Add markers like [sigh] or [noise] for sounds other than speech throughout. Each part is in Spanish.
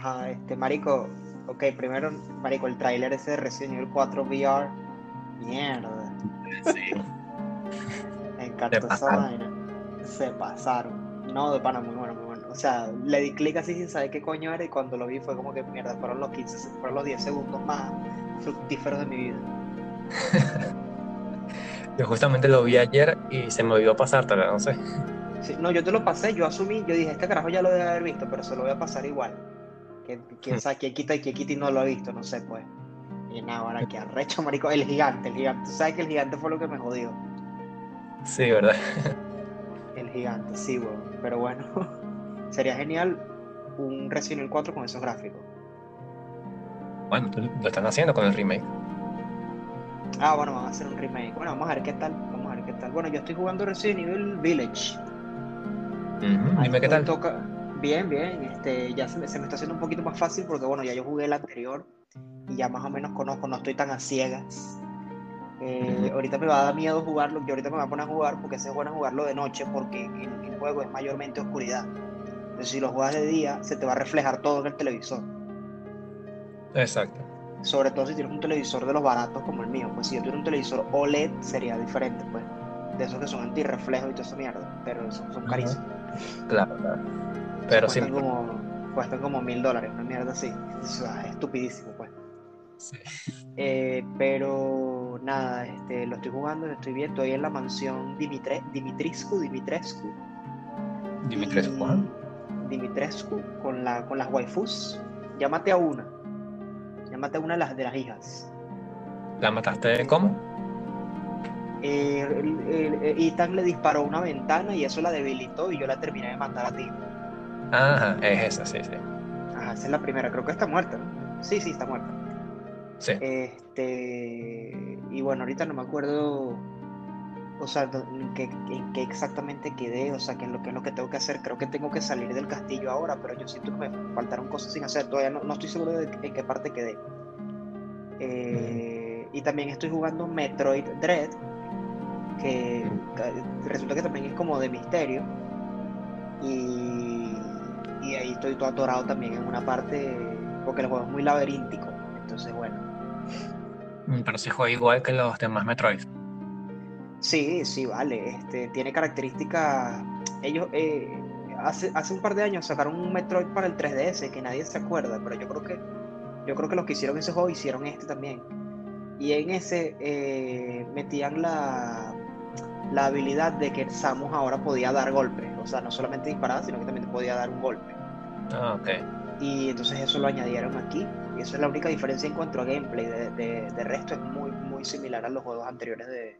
Ajá, este, marico, ok, primero, marico, el tráiler ese de Resident Evil 4 VR, mierda. Sí. Me encantó esa pasaron. vaina. Se pasaron. No, de pana, muy bueno, muy bueno. O sea, le di clic así sin saber qué coño era y cuando lo vi fue como que mierda, fueron los 15, se- fueron los 10 segundos más fructíferos de mi vida. Yo justamente lo vi ayer y se me olvidó pasártelo, no sé. Sí, no, yo te lo pasé, yo asumí, yo dije, este carajo ya lo debe haber visto, pero se lo voy a pasar igual. Que, quién sabe quién quita y quién quita y no lo ha visto, no sé, pues. Y nada, ahora que arrecho, marico, el gigante, el gigante. Tú sabes que el gigante fue lo que me jodió. Sí, ¿verdad? El gigante, sí, weón. Pero bueno, [laughs] sería genial un Resident Evil 4 con esos gráficos. Bueno, lo están haciendo con el remake. Ah, bueno, van a hacer un remake. Bueno, vamos a ver qué tal. Vamos a ver qué tal. Bueno, yo estoy jugando Resident Evil Village. Ujú, Ahí Dime qué tal. toca- Bien, bien. Este, ya se me, se me está haciendo un poquito más fácil porque, bueno, ya yo jugué el anterior y ya más o menos conozco, no estoy tan a ciegas. Eh. Ahorita me va a dar miedo jugarlo, yo ahorita me voy a poner a jugar porque es bueno jugarlo de noche porque el, el juego es mayormente oscuridad. Entonces, si lo juegas de día, se te va a reflejar todo en el televisor. Exacto. Sobre todo si tienes un televisor de los baratos como el mío. Pues si yo tuviera un televisor OLED sería diferente, pues. De esos que son antirreflejo y toda esa mierda. Pero son, carísimos. Claro, claro. Pero sí. cuestan como, cuestan como mil dólares, una mierda así. Es estupidísimo, pues. sí. Eh, pero nada, este, lo estoy jugando, lo estoy viendo. Estoy en la mansión Dimitre, Dimitrescu, Dimitrescu. Dimitrescu, y- ajá. Dimitrescu con, la, con las waifus. Llámate a una. Llámate a una de las, de las hijas. ¿La mataste cómo? Eh, el- el- el- Ethan le disparó una ventana y eso la debilitó y yo la terminé de matar a ti. Ajá, es esa, sí, sí. Ajá, esa es la primera. Creo que está muerta, ¿no? Sí, sí, está muerta. Sí. Este, y bueno, ahorita no me acuerdo, o sea, en qué, en qué exactamente quedé, o sea, qué es lo que es lo que tengo que hacer. Creo que tengo que salir del castillo ahora, pero yo siento que me faltaron cosas sin hacer. Todavía no, no estoy seguro de en qué parte quedé. Eh, y también estoy jugando Metroid Dread, que resulta que también es como de misterio. Estoy todo atorado también en una parte, porque el juego es muy laberíntico. Entonces, bueno. Mm, Pero se juega igual que los demás Metroid. Sí, sí, vale. Este, tiene características. Ellos eh, hace, hace un par de años sacaron un Metroid para el 3DS que nadie se acuerda, pero yo creo que yo creo que los que hicieron ese juego hicieron este también. Y en ese eh, metían la, la habilidad de que Samus ahora podía dar golpes. O sea, no solamente disparaba, sino que también podía dar un golpe. Ah, ok. Y entonces eso lo añadieron aquí. Y eso es la única diferencia en cuanto a gameplay. De, de- de resto es muy, muy similar a los juegos anteriores de,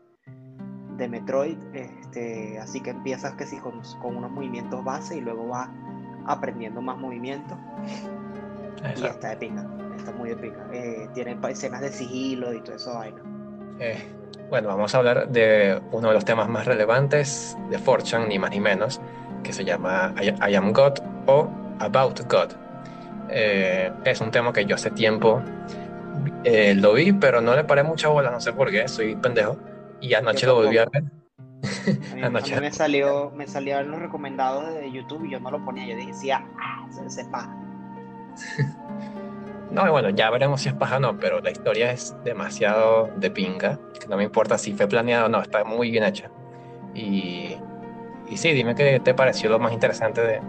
de Metroid. Este, así que empiezas que sí con, con unos movimientos base y luego vas aprendiendo más movimientos. Y Exacto. está de pinga. Está muy de pinga. Eh, tiene escenas de sigilo y toda esa vaina. Eh, bueno, vamos a hablar de uno de los temas más relevantes de Fortune, ni más ni menos, que se llama I, I Am God o About God. Eh, es un tema que yo hace tiempo eh, lo vi, pero no le paré mucha bola, no sé por qué, soy pendejo. Y anoche lo volví a ver. A [laughs] mí, a Anoche. mí me salió, me salían los recomendados de YouTube y yo no lo ponía. Yo decía, ah, se sepa. [laughs] No, y bueno, ya veremos si es paja o no, pero la historia es demasiado de pinga, que no me importa si fue planeado o no, está muy bien hecha. Y, y sí, dime qué te pareció lo más interesante de,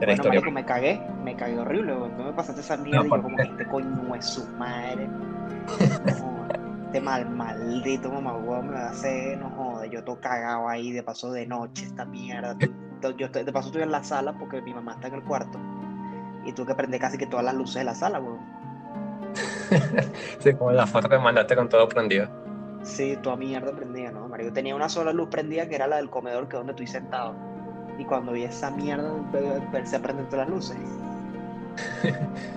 de la Bueno, historia. marico, me cagué, me cagué horrible. Tú me pasaste esa mierda y yo ¿por como que este coño es su madre. [laughs] No, este mal, maldito mamá, me va a hacer, no joda, yo todo cagado ahí, de paso de noche, esta mierda. Yo estoy- de paso estoy en la sala porque mi mamá está en el cuarto. Y tuve que prender casi que todas las luces de la sala, weón. Sí, como la foto que mandaste con todo prendido. Sí, toda mierda prendida, ¿no? Marico, tenía una sola luz prendida que era la del comedor, que es donde estoy sentado. Y cuando vi esa mierda, empecé a prender todas las luces. [laughs]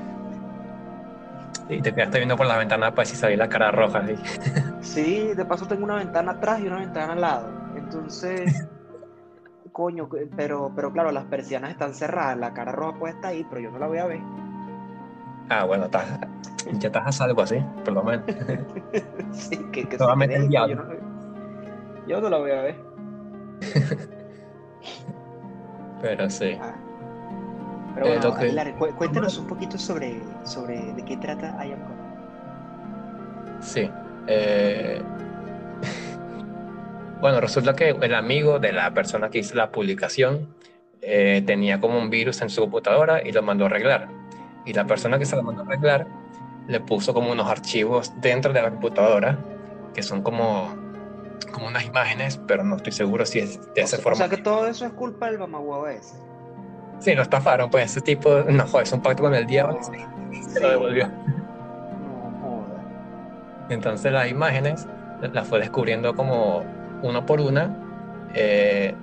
Y te quedaste viendo por la ventana para si salía la cara roja. [laughs] Sí, de paso tengo una ventana atrás y una ventana al lado. Entonces, [laughs] coño, pero, pero claro, las persianas están cerradas, la cara roja puede estar ahí, pero yo no la voy a ver. Ah, bueno, estás, ya estás a salvo así, por lo menos. Sí, que, que se quede no, yo no la voy a ver. Pero sí. Ah. Pero bueno, Aguilar, cuéntanos un poquito sobre, sobre de qué trata I Am. Sí. Eh... [laughs] bueno, resulta que el amigo de la persona que hizo la publicación eh, tenía como un virus en su computadora y lo mandó a arreglar. Y la persona que se lo mandó a arreglar le puso como unos archivos dentro de la computadora que son como, como unas imágenes, pero no estoy seguro si es de esa forma. O sea que todo eso es culpa del mamagüevo ese. Sí, lo estafaron, pues ese tipo, no joder, es un pacto con el diablo y se lo devolvió. No joder. Entonces las imágenes las fue descubriendo como uno por una, eh,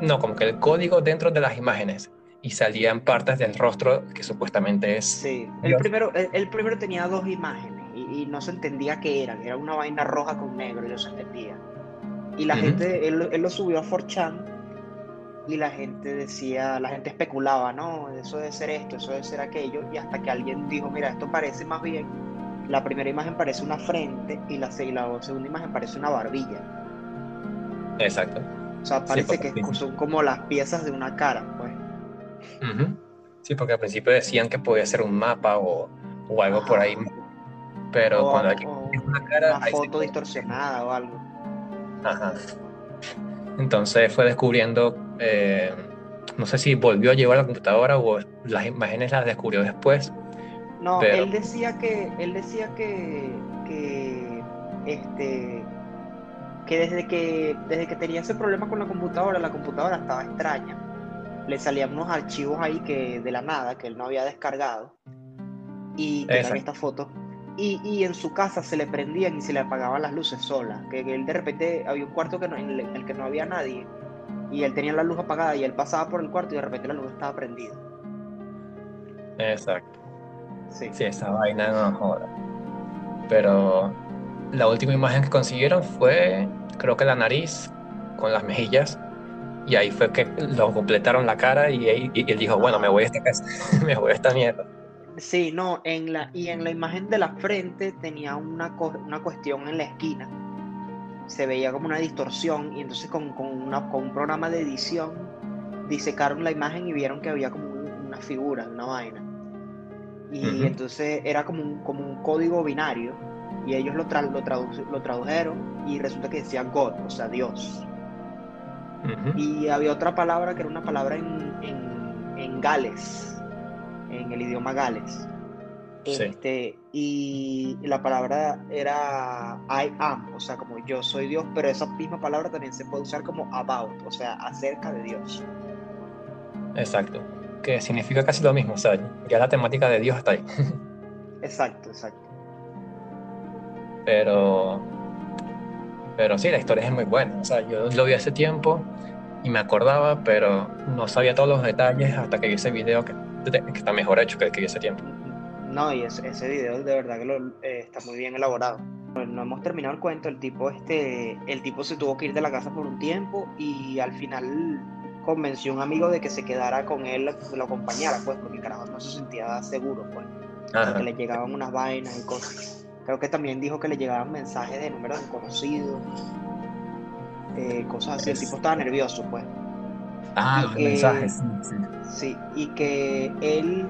no, como que el código dentro de las imágenes y salían partes del rostro que supuestamente es. Sí, el primero, el, primero tenía dos imágenes y, no se entendía qué eran, era una vaina roja con negro y no se entendía. Y la gente, él, él, lo subió a 4chan y la gente decía, la gente especulaba, no, eso debe ser esto, eso debe ser aquello, y hasta que alguien dijo, mira, esto parece más bien, la primera imagen parece una frente y la, y la segunda imagen parece una barbilla. Exacto. O sea, parece que son como las piezas de una cara, pues. Sí, porque al principio decían que podía ser un mapa o, o algo por ahí. Pero cuando hay una cara. Una foto distorsionada o algo. Ajá. Entonces fue descubriendo. Eh, no sé si volvió a llevar la computadora o las imágenes las descubrió después. No, él decía que. Él decía que. que este que desde que desde que tenía ese problema con la computadora, la computadora estaba extraña le salían unos archivos ahí que de la nada, que él no había descargado, y tenían esta foto. Y, y, en su casa se le prendían y se le apagaban las luces solas, que, él de repente había un cuarto que no, en el, que no había nadie, y él tenía la luz apagada y él pasaba por el cuarto y de repente la luz estaba prendida. Exacto. Sí, sí esa vaina no joda. Pero la última imagen que consiguieron fue, creo que la nariz con las mejillas y ahí fue que lo completaron la cara y, él dijo, bueno, me voy a esta casa, [laughs] me voy a esta mierda. Sí, no, en la, y en la imagen de la frente tenía una, una cuestión en la esquina. Se veía como una distorsión y entonces con, con, una, con un programa de edición disecaron la imagen y vieron que había como una figura, una vaina. Y entonces era como un, como un código binario y ellos lo, lo, lo tradujeron y resulta que decía God, o sea, Dios. Y había otra palabra que era una palabra en, en, Gales, en el idioma Gales. Este, y la palabra era I am, o sea, como yo soy Dios, pero esa misma palabra también se puede usar como about, o sea, acerca de Dios. Exacto, que significa casi lo mismo, o sea, ya la temática de Dios está ahí. [laughs] exacto, exacto. Pero pero sí, la historia es muy buena. O sea, yo lo vi hace tiempo y me acordaba, pero no sabía todos los detalles hasta que vi ese video que, está mejor hecho que que hace tiempo. No, y ese, ese video de verdad que eh, está muy bien elaborado. No hemos terminado el cuento, el tipo, este, el tipo se tuvo que ir de la casa por un tiempo y al final convenció a un amigo de que se quedara con él, que lo acompañara, pues, porque el carajo no se sentía seguro, pues. Que le llegaban unas vainas y cosas. Creo que también dijo que le llegaban mensajes de números desconocidos, eh, cosas así. El tipo estaba nervioso, pues. Ah, los mensajes, sí, sí. y que él,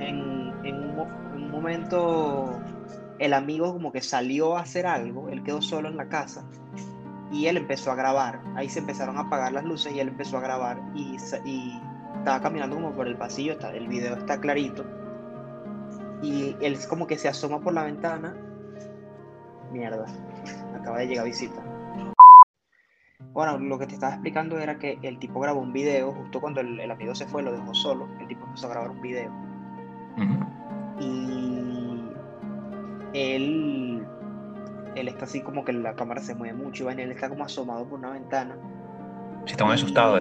en, un, momento, el amigo como que salió a hacer algo, él quedó solo en la casa y él empezó a grabar. Ahí se empezaron a apagar las luces y él empezó a grabar y, y estaba caminando como por el pasillo, está, el video está clarito y él como que se asoma por la ventana. Mierda, acaba de llegar visita. Bueno, lo que te estaba explicando era que el tipo grabó un video justo cuando el, amigo se fue, lo dejó solo. El tipo empezó a grabar un video. Y él, él está así como que la cámara se mueve mucho y él está como asomado por una ventana. Sí, está muy asustado.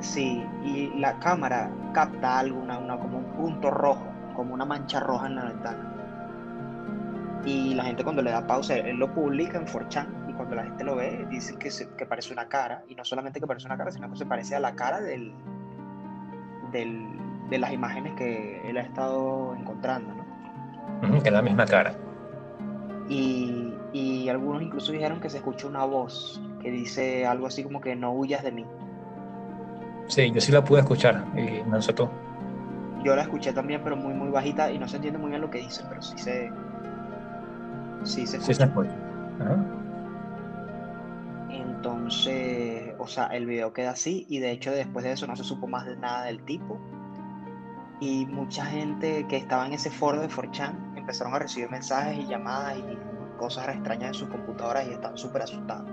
Sí, y la cámara capta algo, una, como un punto rojo como una mancha roja en la ventana. Y la gente cuando le da pausa, él lo publica en 4chan y cuando la gente lo ve, dice que, que parece una cara. Y no solamente que parece una cara, sino que se parece a la cara del, del, de las imágenes que él ha estado encontrando. ¿no? que es la misma cara. Y, y algunos incluso dijeron que se escucha una voz que dice algo así como que no huyas de mí. Sí, yo sí la pude escuchar y sé tú. yo la escuché también, pero muy, muy bajita y no se entiende muy bien lo que dice, pero sí se. Sí se Sí se escucha. Ajá. Entonces, o sea, el video queda así y de hecho después de eso no se supo más de nada del tipo. Y mucha gente que estaba en ese foro de 4chan empezaron a recibir mensajes y llamadas y cosas extrañas en sus computadoras y están súper asustados.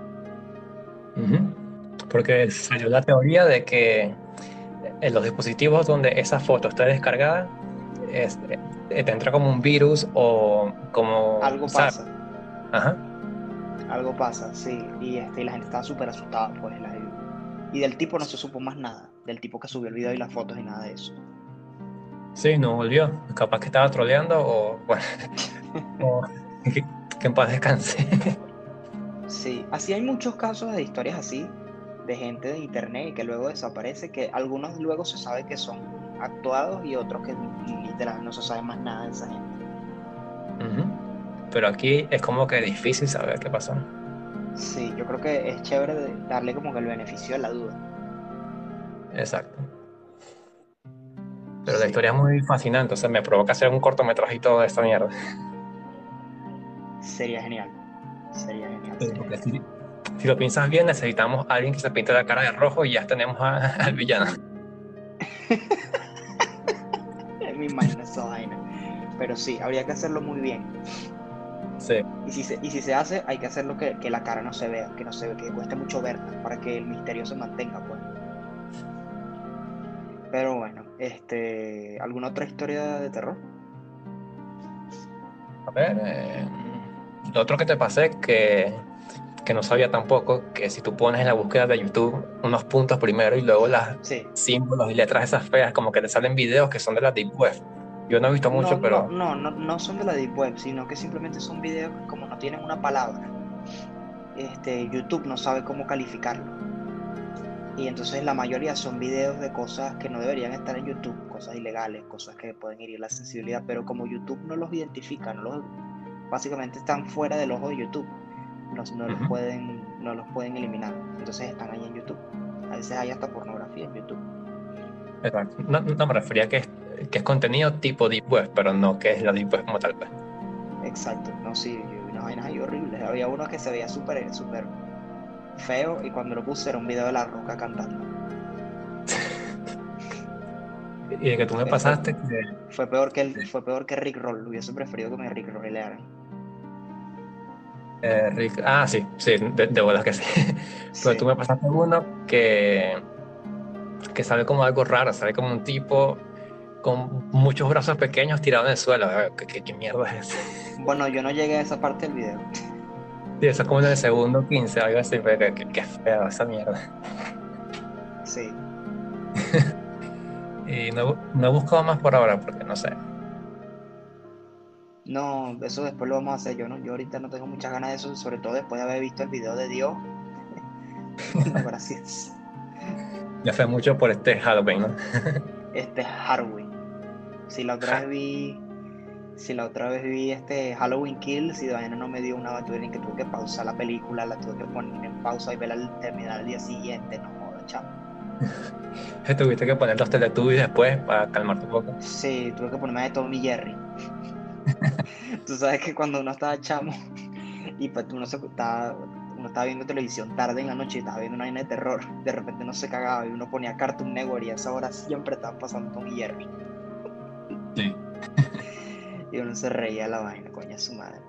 Porque salió la teoría de que en los dispositivos donde esa foto está descargada, es- eh, te entra como un virus o como... Algo ¿sabes? pasa, Ajá. Algo pasa, sí. Y, este, y la gente estaba súper asustada, pues. la- y del tipo no se supo más nada, del tipo que subió el video y las fotos y nada de eso. Sí, no volvió. Capaz que estaba troleando o, bueno, [laughs] o que, que en paz descanse. Sí, así hay muchos casos de historias así, de gente de internet que luego desaparece, que algunos luego se sabe que son actuados y otros que literal no se sabe más nada de esa gente. Ujú. Pero aquí es como que difícil saber qué pasó. Sí, yo creo que es chévere darle como que el beneficio de la duda. Exacto. Pero la historia es muy fascinante, o sea, me provoca hacer un cortometrajito de esta mierda. Sería genial. Sería genial. Sería genial. si, si lo piensas bien, necesitamos a alguien que se pinte la cara de rojo y ya tenemos a- [laughs] al villano. [laughs] Me imagino esa vaina. Pero sí, habría que hacerlo muy bien. Sí, Y si se, y si se hace, hay que hacerlo que, que la cara no se vea, que no se ve, que cueste mucho verla, para que el misterio se mantenga, pues. Pero bueno, este, ¿alguna otra historia de terror? a ver. eh, lo otro que te pasé que, que no sabía tampoco, que si tú pones en la búsqueda de YouTube unos puntos primero y luego las Sí. símbolos y letras esas feas, como que te salen videos que son de la Deep Web. Yo no he visto mucho, no, pero. no, no, no, son de la Deep Web, sino que simplemente son videos que como no tienen una palabra, este, YouTube no sabe cómo calificarlo. Y entonces la mayoría son videos de cosas que no deberían estar en YouTube, cosas ilegales, cosas que pueden herir la sensibilidad, pero como YouTube no los identifica, no los, básicamente están fuera del ojo de YouTube, no, no los pueden, no los pueden eliminar, entonces están ahí en YouTube. A veces hay hasta pornografía en YouTube. Exacto. No, no me refería que es, que es contenido tipo Deep Web, pero no que es la Deep Web como tal. pues. Exacto, no, sí, yo vi unas vainas ahí horribles. Había uno que se veía súper, súper feo y cuando lo puse era un video de la roca cantando. [laughs] Y de que tú me pasaste que. Fue peor que el, fue peor que Rick Roll. Hubiese preferido que me Rick Rollaran. eh, Rick- ah, sí, sí, de, de bolas que sí. [laughs] Pero Sí, tú me pasaste uno que, que sale como algo raro, sale como un tipo con muchos brazos pequeños tirados en el suelo. ¿Qué, qué- qué mierda es eso? Bueno, yo no llegué a esa parte del video. Sí, eso es como en el segundo 15, algo así, pero qué, qué- qué feo esa mierda. Sí. [laughs] Y no, no he buscado más por ahora, porque no sé. No, eso después lo vamos a hacer. Yo no, yo ahorita no tengo muchas ganas de eso, sobre todo después de haber visto el video de Dios. [laughs] No, gracias. [laughs] Ya fue mucho por este Halloween, ¿no? Este Halloween. Si la otra vez vi. Si la otra vez vi este Halloween Kills y de vaina no me dio una tuve que tuve que pausar la película, la tuve que poner en pausa y verla al terminar al día siguiente, no joda, chamo. [laughs] Tuviste que poner los Teletubbies después para calmarte un poco. Sí, tuve que ponerme de Tom y Jerry. [laughs] Tú sabes que cuando uno estaba chamo y pues uno, se, estaba, uno estaba viendo televisión tarde en la noche y estaba viendo una vaina de terror, de repente uno se cagaba y uno ponía Cartoon Network y a esa hora siempre estaba pasando Tom y Jerry. Sí. [laughs] Y uno se reía la vaina, coña su madre.